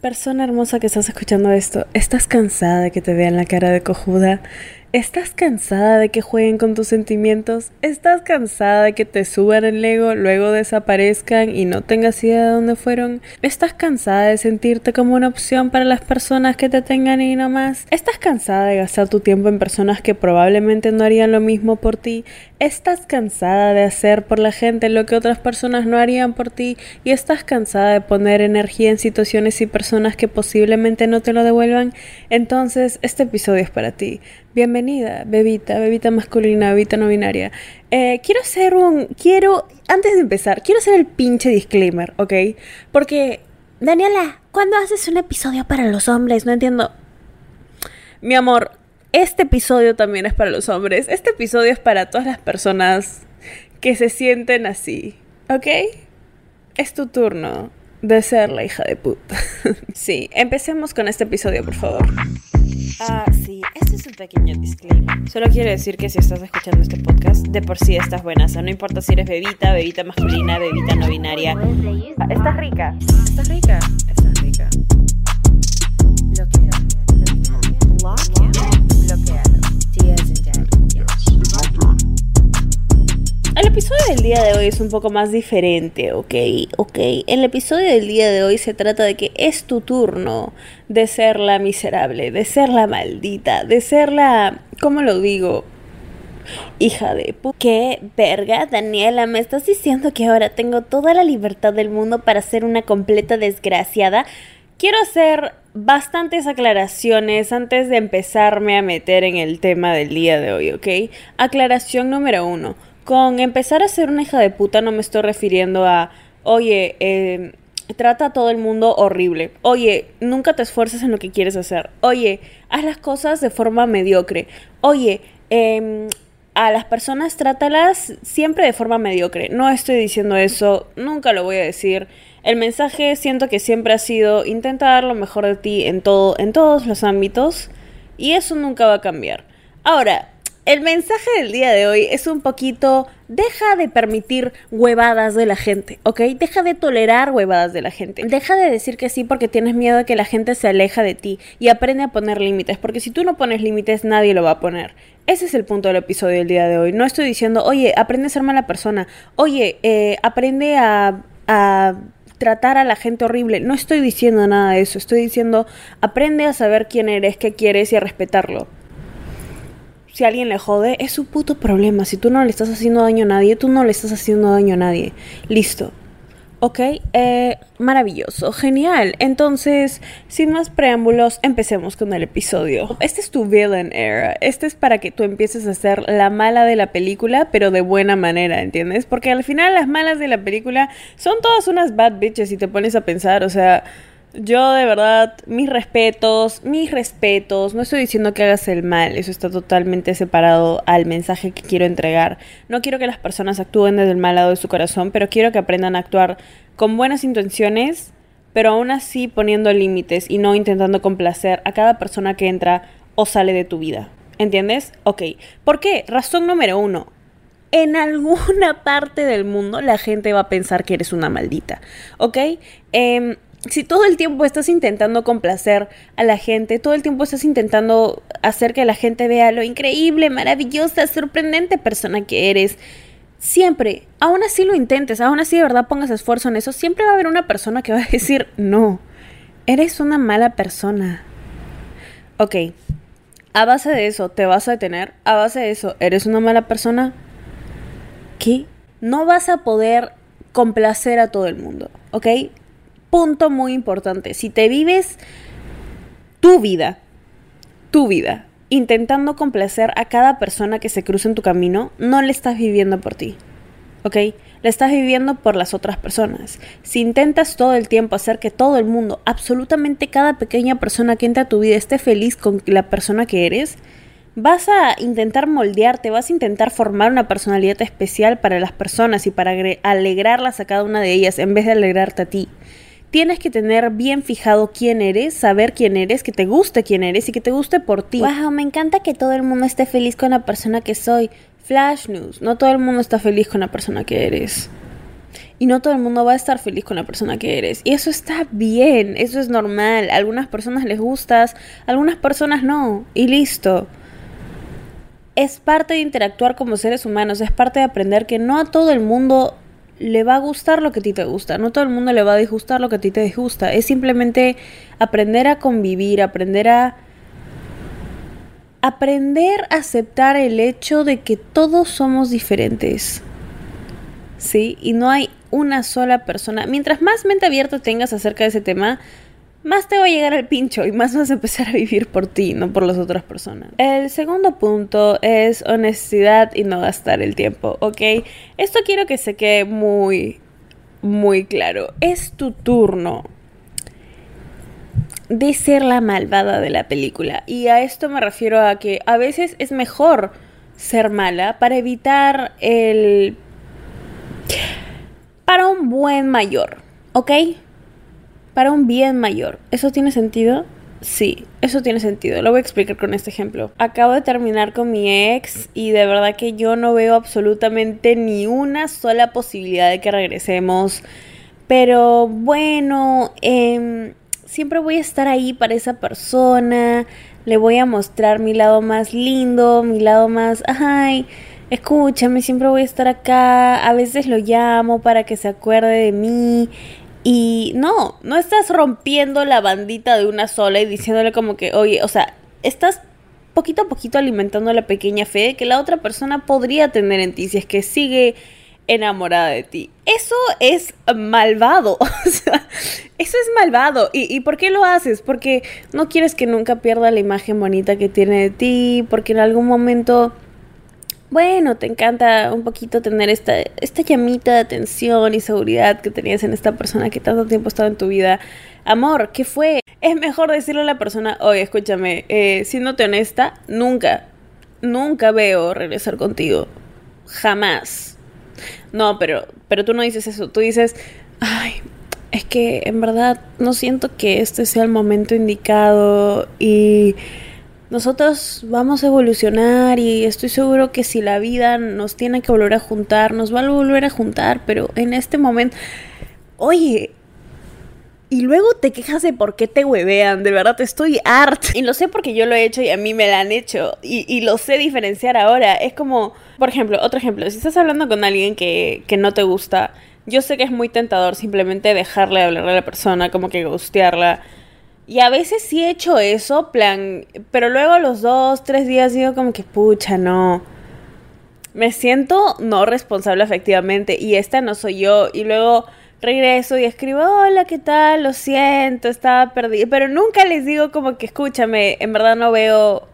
Persona hermosa que estás escuchando esto, ¿estás cansada de que te vean la cara de cojuda? ¿Estás cansada de que jueguen con tus sentimientos? ¿Estás cansada de que te suban el ego, luego desaparezcan y no tengas idea de dónde fueron? ¿Estás cansada de sentirte como una opción para las personas que te tengan y no más? ¿Estás cansada de gastar tu tiempo en personas que probablemente no harían lo mismo por ti? ¿Estás cansada de hacer por la gente lo que otras personas no harían por ti? ¿Y estás cansada de poner energía en situaciones y personas que posiblemente no te lo devuelvan? Entonces, este episodio es para ti. Bienvenida, bebita, bebita masculina, bebita no binaria. Eh, quiero hacer un. Quiero. Antes de empezar, quiero hacer el pinche disclaimer, ¿ok? Porque. Daniela, ¿cuándo haces un episodio para los hombres? No entiendo. Mi amor, este episodio también es para los hombres. Este episodio es para todas las personas que se sienten así, ¿ok? Es tu turno de ser la hija de puta. sí, empecemos con este episodio, por favor. Ah, sí, este es un pequeño disclaimer. Solo quiero decir que si estás escuchando este podcast, de por sí estás buena. O sea, no importa si eres bebita, bebita masculina, bebita no binaria. Ah, estás rica. Estás rica. Estás rica. El episodio del día de hoy es un poco más diferente, ¿ok? Ok. El episodio del día de hoy se trata de que es tu turno de ser la miserable, de ser la maldita, de ser la... ¿Cómo lo digo? Hija de pu... ¿Qué verga, Daniela? ¿Me estás diciendo que ahora tengo toda la libertad del mundo para ser una completa desgraciada? Quiero hacer bastantes aclaraciones antes de empezarme a meter en el tema del día de hoy, ¿ok? Aclaración número uno con empezar a ser una hija de puta no me estoy refiriendo a, oye, eh, trata a todo el mundo horrible. Oye, nunca te esfuerces en lo que quieres hacer. Oye, haz las cosas de forma mediocre. Oye, em, a las personas trátalas siempre de forma mediocre. No estoy diciendo eso, nunca lo voy a decir. El mensaje siento que siempre ha sido intenta dar lo mejor de ti en todo, en todos los ámbitos y eso nunca va a cambiar. Ahora, el mensaje del día de hoy es un poquito, deja de permitir huevadas de la gente, ¿ok? Deja de tolerar huevadas de la gente. Deja de decir que sí porque tienes miedo de que la gente se aleja de ti y aprende a poner límites, porque si tú no pones límites nadie lo va a poner. Ese es el punto del episodio del día de hoy. No estoy diciendo, oye, aprende a ser mala persona, oye, eh, aprende a, a tratar a la gente horrible. No estoy diciendo nada de eso. Estoy diciendo, aprende a saber quién eres, qué quieres y a respetarlo si alguien le jode, es su puto problema. Si tú no le estás haciendo daño a nadie, tú no le estás haciendo daño a nadie. Listo. Ok, eh, maravilloso, genial. Entonces, sin más preámbulos, empecemos con el episodio. Este es tu villain era. Este es para que tú empieces a ser la mala de la película, pero de buena manera, ¿entiendes? Porque al final las malas de la película son todas unas bad bitches si te pones a pensar, o sea yo de verdad, mis respetos, mis respetos, no estoy diciendo que hagas el mal, eso está totalmente separado al mensaje que quiero entregar. No quiero que las personas actúen desde el mal lado de su corazón, pero quiero que aprendan a actuar con buenas intenciones, pero aún así poniendo límites y no intentando complacer a cada persona que entra o sale de tu vida. ¿Entiendes? Ok. ¿Por qué? Razón número uno. En alguna parte del mundo la gente va a pensar que eres una maldita. ¿Ok? Eh, si todo el tiempo estás intentando complacer a la gente, todo el tiempo estás intentando hacer que la gente vea lo increíble, maravillosa, sorprendente persona que eres, siempre, aún así lo intentes, aún así de verdad pongas esfuerzo en eso, siempre va a haber una persona que va a decir, no, eres una mala persona. Ok, a base de eso, ¿te vas a detener? A base de eso, ¿eres una mala persona? ¿Qué? No vas a poder complacer a todo el mundo, ¿ok? Punto muy importante. Si te vives tu vida, tu vida, intentando complacer a cada persona que se cruza en tu camino, no le estás viviendo por ti. ¿Ok? Le estás viviendo por las otras personas. Si intentas todo el tiempo hacer que todo el mundo, absolutamente cada pequeña persona que entra a tu vida esté feliz con la persona que eres, vas a intentar moldearte, vas a intentar formar una personalidad especial para las personas y para alegrarlas a cada una de ellas en vez de alegrarte a ti tienes que tener bien fijado quién eres, saber quién eres, que te guste quién eres y que te guste por ti. Wow, me encanta que todo el mundo esté feliz con la persona que soy. Flash news, no todo el mundo está feliz con la persona que eres. Y no todo el mundo va a estar feliz con la persona que eres. Y eso está bien, eso es normal. A algunas personas les gustas, a algunas personas no. Y listo. Es parte de interactuar como seres humanos, es parte de aprender que no a todo el mundo le va a gustar lo que a ti te gusta, no todo el mundo le va a disgustar lo que a ti te disgusta. Es simplemente aprender a convivir, aprender a aprender a aceptar el hecho de que todos somos diferentes. ¿Sí? Y no hay una sola persona. Mientras más mente abierta tengas acerca de ese tema, más te va a llegar al pincho y más vas a empezar a vivir por ti, no por las otras personas. El segundo punto es honestidad y no gastar el tiempo, ¿ok? Esto quiero que se quede muy, muy claro. Es tu turno de ser la malvada de la película. Y a esto me refiero a que a veces es mejor ser mala para evitar el para un buen mayor, ¿ok? Para un bien mayor. ¿Eso tiene sentido? Sí, eso tiene sentido. Lo voy a explicar con este ejemplo. Acabo de terminar con mi ex y de verdad que yo no veo absolutamente ni una sola posibilidad de que regresemos. Pero bueno, eh, siempre voy a estar ahí para esa persona. Le voy a mostrar mi lado más lindo, mi lado más... Ay, escúchame, siempre voy a estar acá, a veces lo llamo para que se acuerde de mí. Y no, no estás rompiendo la bandita de una sola y diciéndole como que, oye, o sea, estás poquito a poquito alimentando la pequeña fe que la otra persona podría tener en ti si es que sigue enamorada de ti. Eso es malvado. O sea, eso es malvado. ¿Y, ¿Y por qué lo haces? Porque no quieres que nunca pierda la imagen bonita que tiene de ti, porque en algún momento bueno, te encanta un poquito tener esta, esta llamita de atención y seguridad que tenías en esta persona que tanto tiempo ha estado en tu vida. Amor, ¿qué fue? Es mejor decirle a la persona, oye, escúchame, eh, siéndote honesta, nunca, nunca veo regresar contigo. Jamás. No, pero, pero tú no dices eso, tú dices, ay, es que en verdad no siento que este sea el momento indicado y nosotros vamos a evolucionar y estoy seguro que si la vida nos tiene que volver a juntar, nos va a volver a juntar, pero en este momento, oye, y luego te quejas de por qué te huevean, de verdad te estoy art. Y lo sé porque yo lo he hecho y a mí me lo han hecho. Y, y, lo sé diferenciar ahora. Es como, por ejemplo, otro ejemplo, si estás hablando con alguien que, que no te gusta, yo sé que es muy tentador simplemente dejarle hablar a la persona, como que gustearla y a veces sí he hecho eso, plan, pero luego los dos, tres días digo como que, pucha, no. Me siento no responsable efectivamente y esta no soy yo. Y luego regreso y escribo, hola, ¿qué tal? Lo siento, estaba perdida. Pero nunca les digo como que, escúchame, en verdad no veo,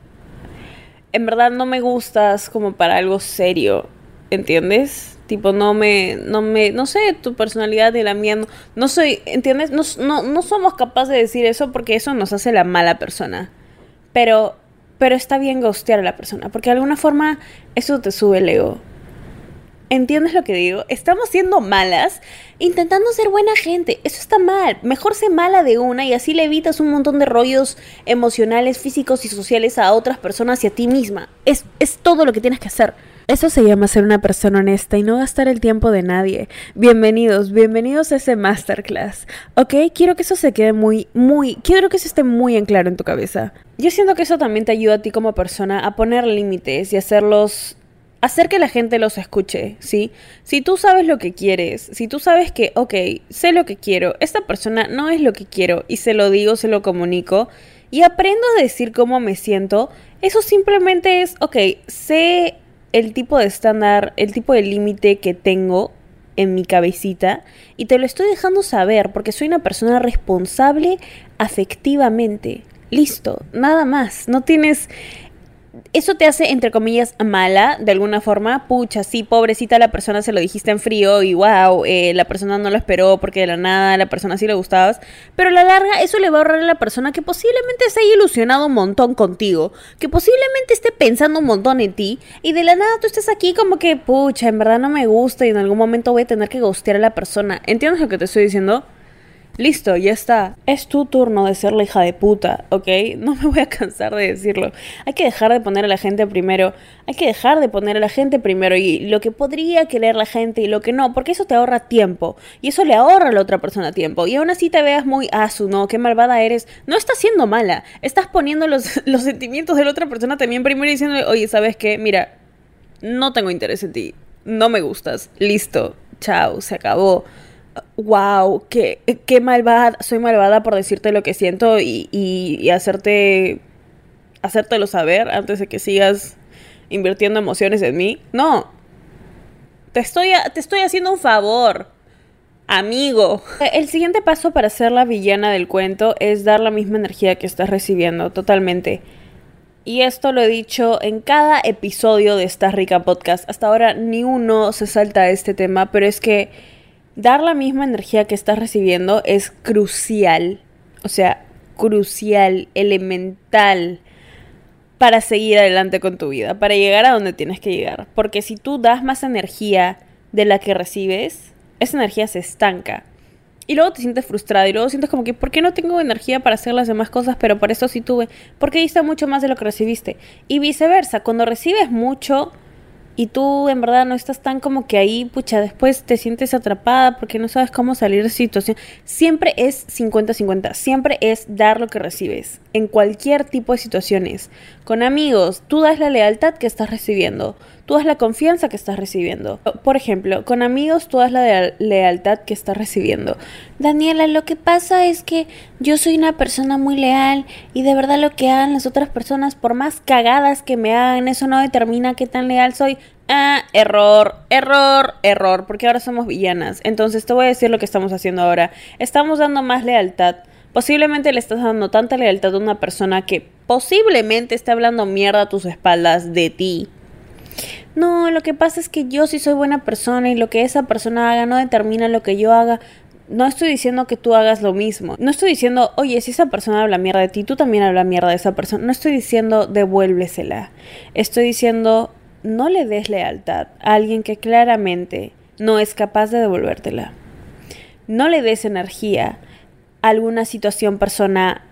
en verdad no me gustas como para algo serio, ¿entiendes? Tipo, no me, no me, no sé, tu personalidad y la mía, no, soy, ¿entiendes? No, no, no somos capaces de decir eso porque eso nos hace la mala persona. Pero, pero está bien ghostear a la persona, porque de alguna forma eso te sube el ego. ¿Entiendes lo que digo? Estamos siendo malas intentando ser buena gente. Eso está mal. Mejor ser mala de una y así le evitas un montón de rollos emocionales, físicos y sociales a otras personas y a ti misma. Es, es todo lo que tienes que hacer. Eso se llama ser una persona honesta y no gastar el tiempo de nadie. Bienvenidos, bienvenidos a ese masterclass. ¿Ok? Quiero que eso se quede muy, muy, quiero que eso esté muy en claro en tu cabeza. Yo siento que eso también te ayuda a ti como persona a poner límites y hacerlos hacer que la gente los escuche, ¿sí? Si tú sabes lo que quieres, si tú sabes que, ok, sé lo que quiero, esta persona no es lo que quiero y se lo digo, se lo comunico y aprendo a decir cómo me siento, eso simplemente es, ok, sé el tipo de estándar, el tipo de límite que tengo en mi cabecita y te lo estoy dejando saber porque soy una persona responsable afectivamente. Listo, nada más. No tienes eso te hace, entre comillas, mala de alguna forma. Pucha, sí, pobrecita la persona se lo dijiste en frío y wow, eh, la persona no lo esperó porque de la nada la persona sí le gustabas. Pero a la larga, eso le va a ahorrar a la persona que posiblemente se haya ilusionado un montón contigo, que posiblemente esté pensando un montón en ti y de la nada tú estés aquí como que, pucha, en verdad no me gusta y en algún momento voy a tener que gustear a la persona. ¿Entiendes lo que te estoy diciendo? Listo, ya está. Es tu turno de ser la hija de puta, ¿ok? No me voy a cansar de decirlo. Hay que dejar de poner a la gente primero. Hay que dejar de poner a la gente primero y lo que podría querer la gente y lo que no, porque eso te ahorra tiempo. Y eso le ahorra a la otra persona tiempo. Y aún así te veas muy asu, ¿no? Qué malvada eres. No estás siendo mala. Estás poniendo los, los sentimientos de la otra persona también primero y diciéndole, oye, ¿sabes qué? Mira, no tengo interés en ti. No me gustas. Listo. Chao. Se acabó wow, qué, qué malvada, soy malvada por decirte lo que siento y, y, hacerte, hacértelo saber antes de que sigas invirtiendo emociones en mí. No, te estoy, te estoy haciendo un favor, amigo. El siguiente paso para ser la villana del cuento es dar la misma energía que estás recibiendo, totalmente. Y esto lo he dicho en cada episodio de esta rica podcast. Hasta ahora ni uno se salta este tema, pero es que dar la misma energía que estás recibiendo es crucial. O sea, crucial, elemental para seguir adelante con tu vida, para llegar a donde tienes que llegar. Porque si tú das más energía de la que recibes, esa energía se estanca. Y luego te sientes frustrada y luego sientes como que, ¿por qué no tengo energía para hacer las demás cosas, pero por eso sí tuve? Porque diste mucho más de lo que recibiste. Y viceversa, cuando recibes mucho, y tú en verdad no estás tan como que ahí, pucha, después te sientes atrapada porque no sabes cómo salir de situación. Siempre es 50-50, siempre es dar lo que recibes, en cualquier tipo de situaciones. Con amigos, tú das la lealtad que estás recibiendo, tú das la confianza que estás recibiendo. Por ejemplo, con amigos, tú das la lealtad que estás recibiendo. Daniela, lo que pasa es que yo soy una persona muy leal y de verdad lo que hagan las otras personas, por más cagadas que me hagan, eso no determina qué tan leal soy. Ah, error, error, error, porque ahora somos villanas. Entonces te voy a decir lo que estamos haciendo ahora. Estamos dando más lealtad. Posiblemente le estás dando tanta lealtad a una persona que posiblemente esté hablando mierda a tus espaldas de ti. No, lo que pasa es que yo sí soy buena persona y lo que esa persona haga no determina lo que yo haga. No estoy diciendo que tú hagas lo mismo. No estoy diciendo, oye, si esa persona habla mierda de ti, tú también habla mierda de esa persona. No estoy diciendo devuélvesela. Estoy diciendo, no le des lealtad a alguien que claramente no es capaz de devolvértela. No le des energía alguna situación, persona,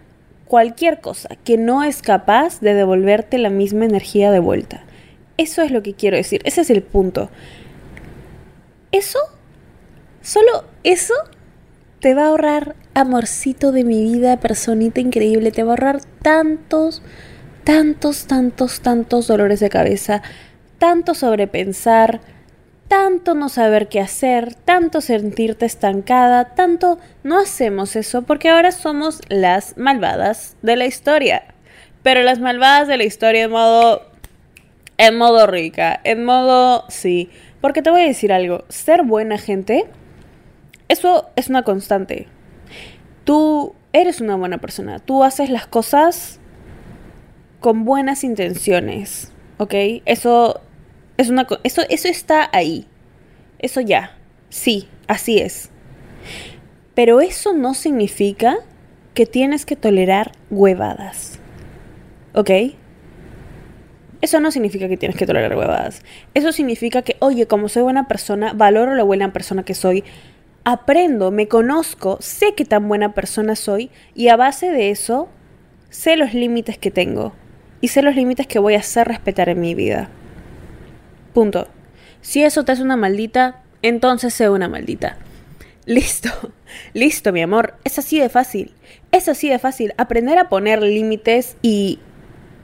cualquier cosa que no es capaz de devolverte la misma energía de vuelta. Eso es lo que quiero decir, ese es el punto. Eso, solo eso, te va a ahorrar, amorcito de mi vida, personita increíble, te va a ahorrar tantos, tantos, tantos, tantos dolores de cabeza, tanto sobrepensar, tanto no saber qué hacer, tanto sentirte estancada, tanto no hacemos eso porque ahora somos las malvadas de la historia. Pero las malvadas de la historia en modo en modo rica, en modo sí, porque te voy a decir algo, ser buena gente eso es una constante. Tú eres una buena persona, tú haces las cosas con buenas intenciones, ¿ok? Eso es una eso eso está ahí. Eso ya. Sí, así es. Pero eso no significa que tienes que tolerar huevadas. ¿Ok? Eso no significa que tienes que tolerar huevadas. Eso significa que, oye, como soy buena persona, valoro la buena persona que soy, aprendo, me conozco, sé qué tan buena persona soy y a base de eso sé los límites que tengo y sé los límites que voy a hacer respetar en mi vida. Punto. Si eso te hace una maldita, entonces sé una maldita. Listo, listo, mi amor. Es así de fácil. Es así de fácil. Aprender a poner límites y,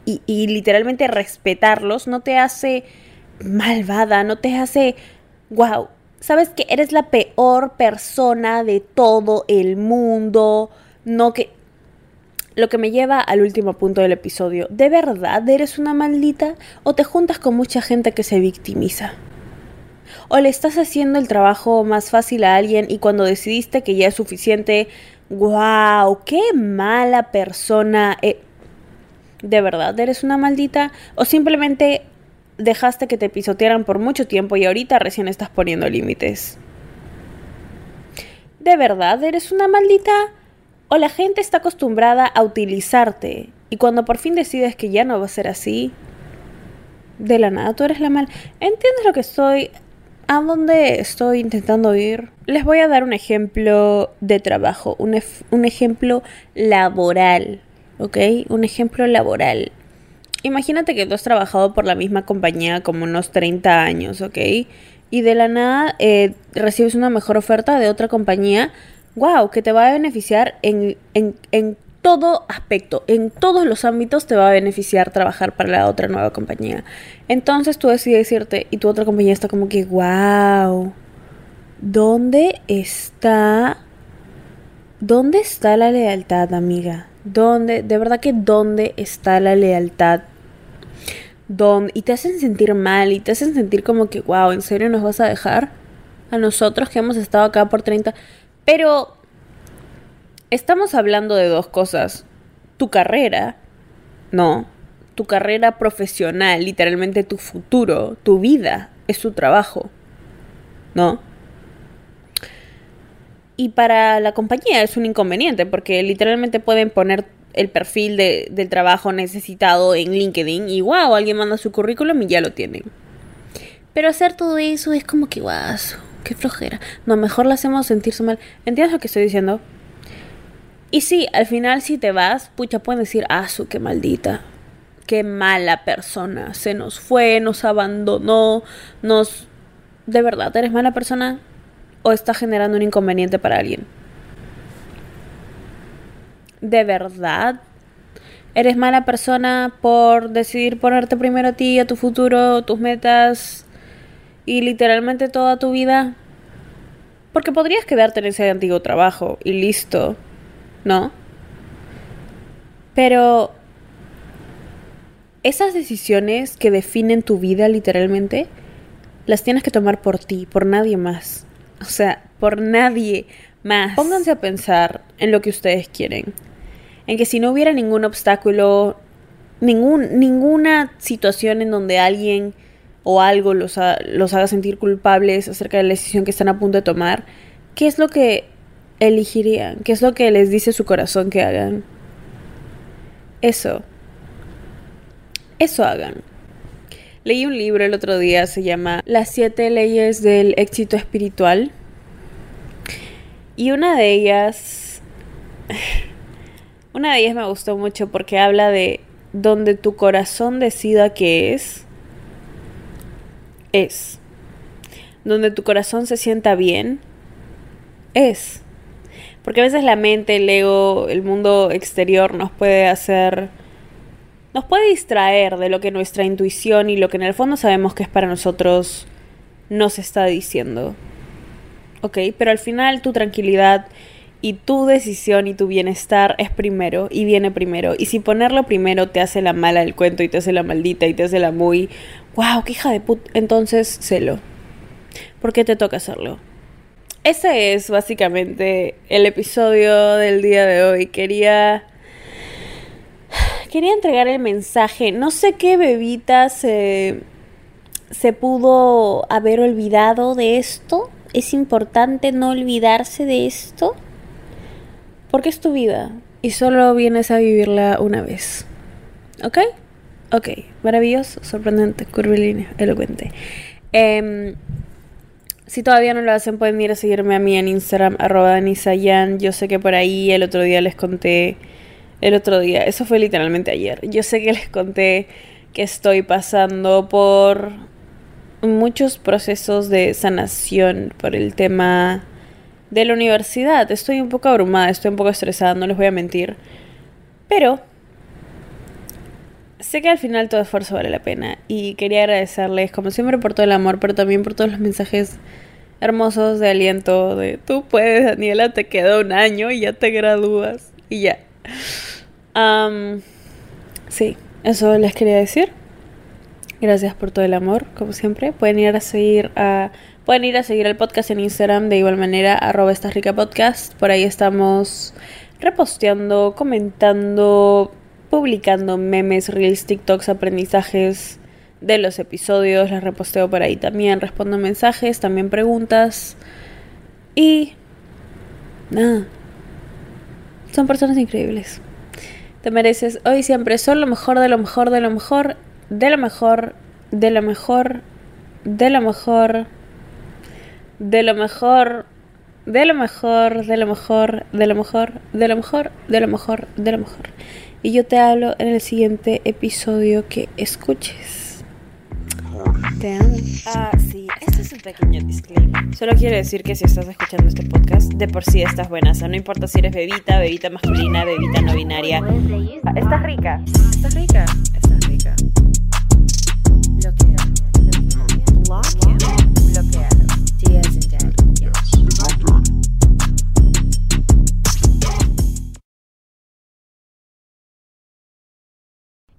y, y, literalmente respetarlos no te hace malvada, no te hace, wow, sabes que eres la peor persona de todo el mundo. No que lo que me lleva al último punto del episodio. ¿De verdad eres una maldita o te juntas con mucha gente que se victimiza? ¿O le estás haciendo el trabajo más fácil a alguien y cuando decidiste que ya es suficiente, wow, qué mala persona? Eh, ¿De verdad eres una maldita? ¿O simplemente dejaste que te pisotearan por mucho tiempo y ahorita recién estás poniendo límites? ¿De verdad eres una maldita? O la gente está acostumbrada a utilizarte y cuando por fin decides que ya no va a ser así, de la nada tú eres la mal. ¿Entiendes lo que estoy a dónde estoy intentando ir? Les voy a dar un ejemplo de trabajo, un, un ejemplo laboral, ¿ok? Un ejemplo laboral. Imagínate que tú has trabajado por la misma compañía como unos 30 años, ¿ok? Y de la nada eh, recibes una mejor oferta de otra compañía, wow, que te va a beneficiar en, en, en todo aspecto, en todos los ámbitos te va a beneficiar trabajar para la otra nueva compañía. Entonces tú decides irte y tu otra compañía está como que, wow, ¿dónde está... ¿Dónde está la lealtad, amiga? ¿Dónde? De verdad que ¿dónde está la lealtad? ¿Dónde? Y te hacen sentir mal y te hacen sentir como que, wow, ¿en serio nos vas a dejar? A nosotros que hemos estado acá por 30... Pero estamos hablando de dos cosas. Tu carrera, no. Tu carrera profesional, literalmente tu futuro, tu vida, es tu trabajo. ¿No? Y para la compañía es un inconveniente porque literalmente pueden poner el perfil de, del trabajo necesitado en LinkedIn y wow, alguien manda su currículum y ya lo tienen. Pero hacer todo eso es como que guaso, qué flojera. No, mejor lo hacemos sentirse mal. ¿Entiendes lo que estoy diciendo? Y sí, al final si te vas, pucha, pueden decir, ah, su, qué maldita, qué mala persona, se nos fue, nos abandonó, nos... ¿De verdad eres mala persona? ¿O estás generando un inconveniente para alguien? ¿De verdad eres mala persona por decidir ponerte primero a ti, a tu futuro, tus metas y literalmente toda tu vida? Porque podrías quedarte en ese antiguo trabajo y listo ¿no? Pero esas decisiones que definen tu vida literalmente, las tienes que tomar por ti, por nadie más. O sea, por nadie más. Pónganse a pensar en lo que ustedes quieren. En que si no hubiera ningún obstáculo, ningún, ninguna situación en donde alguien o algo los, los haga sentir culpables acerca de la decisión que están a punto de tomar, ¿qué es lo que elegirían? ¿Qué es lo que les dice su corazón que hagan? Eso. Eso hagan. Leí un libro el otro día, se llama Las siete leyes del éxito espiritual. Y una de ellas... Una de ellas me gustó mucho porque habla de donde tu corazón decida que es, es. Donde tu corazón se sienta bien, es. Porque a veces la mente, el ego, el mundo exterior nos puede hacer... Nos puede distraer de lo que nuestra intuición y lo que en el fondo sabemos que es para nosotros nos está diciendo. ¿Ok? Pero al final tu tranquilidad y tu decisión y tu bienestar es primero y viene primero. Y si ponerlo primero te hace la mala del cuento y te hace la maldita y te hace la muy, wow, qué hija de put, entonces celo. ¿Por qué te toca hacerlo? ese es básicamente el episodio del día de hoy. Quería. Quería entregar el mensaje. No sé qué bebita se. se pudo haber olvidado de esto. Es importante no olvidarse de esto. Porque es tu vida. Y solo vienes a vivirla una vez. ¿Ok? Ok. Maravilloso, sorprendente, curvilíneo, elocuente. Eh, si todavía no lo hacen, pueden ir a seguirme a mí en Instagram, arroba Danisayan. Yo sé que por ahí el otro día les conté, el otro día, eso fue literalmente ayer. Yo sé que les conté que estoy pasando por muchos procesos de sanación por el tema de la universidad. Estoy un poco abrumada, estoy un poco estresada, no les voy a mentir. Pero sé que al final todo esfuerzo vale la pena y quería agradecerles como siempre por todo el amor, pero también por todos los mensajes hermosos de aliento de tú puedes, Daniela, te queda un año y ya te gradúas y ya. sí, eso les quería decir. Gracias por todo el amor, como siempre. Pueden ir a seguir a pueden ir a seguir el podcast en Instagram de igual manera arroba esta rica podcast. Por ahí estamos reposteando, comentando, publicando memes, reels, TikToks, aprendizajes de los episodios. Les reposteo por ahí también. Respondo mensajes, también preguntas. Y... Nada. Son personas increíbles. Te mereces hoy siempre son lo mejor, de lo mejor, de lo mejor, de lo mejor, de lo mejor, de lo mejor, de lo mejor, de lo mejor, de lo mejor, de lo mejor, de lo mejor, de lo mejor, de lo mejor. Y yo te hablo en el siguiente episodio que escuches. Te amo. Ah, sí, este es un pequeño disclaimer. Solo quiero decir que si estás escuchando este podcast, de por sí estás buena. O sea, no importa si eres bebita, bebita masculina, bebita no binaria. Ah, Estás rica. Estás rica. Estás rica. Bloquea. Bloquea. Bloquea.